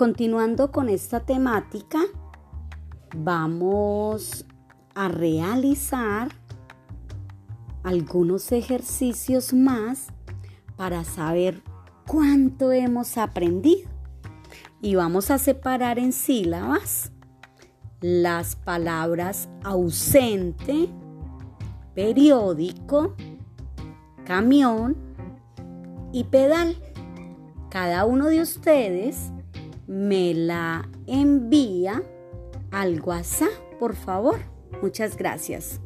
continuando con esta temática, vamos a realizar algunos ejercicios más para saber cuánto hemos aprendido. Y vamos a separar en sílabas las palabras ausente, periódico, camión y pedal. Cada uno de ustedes me la envía al WhatsApp, por favor. Muchas gracias.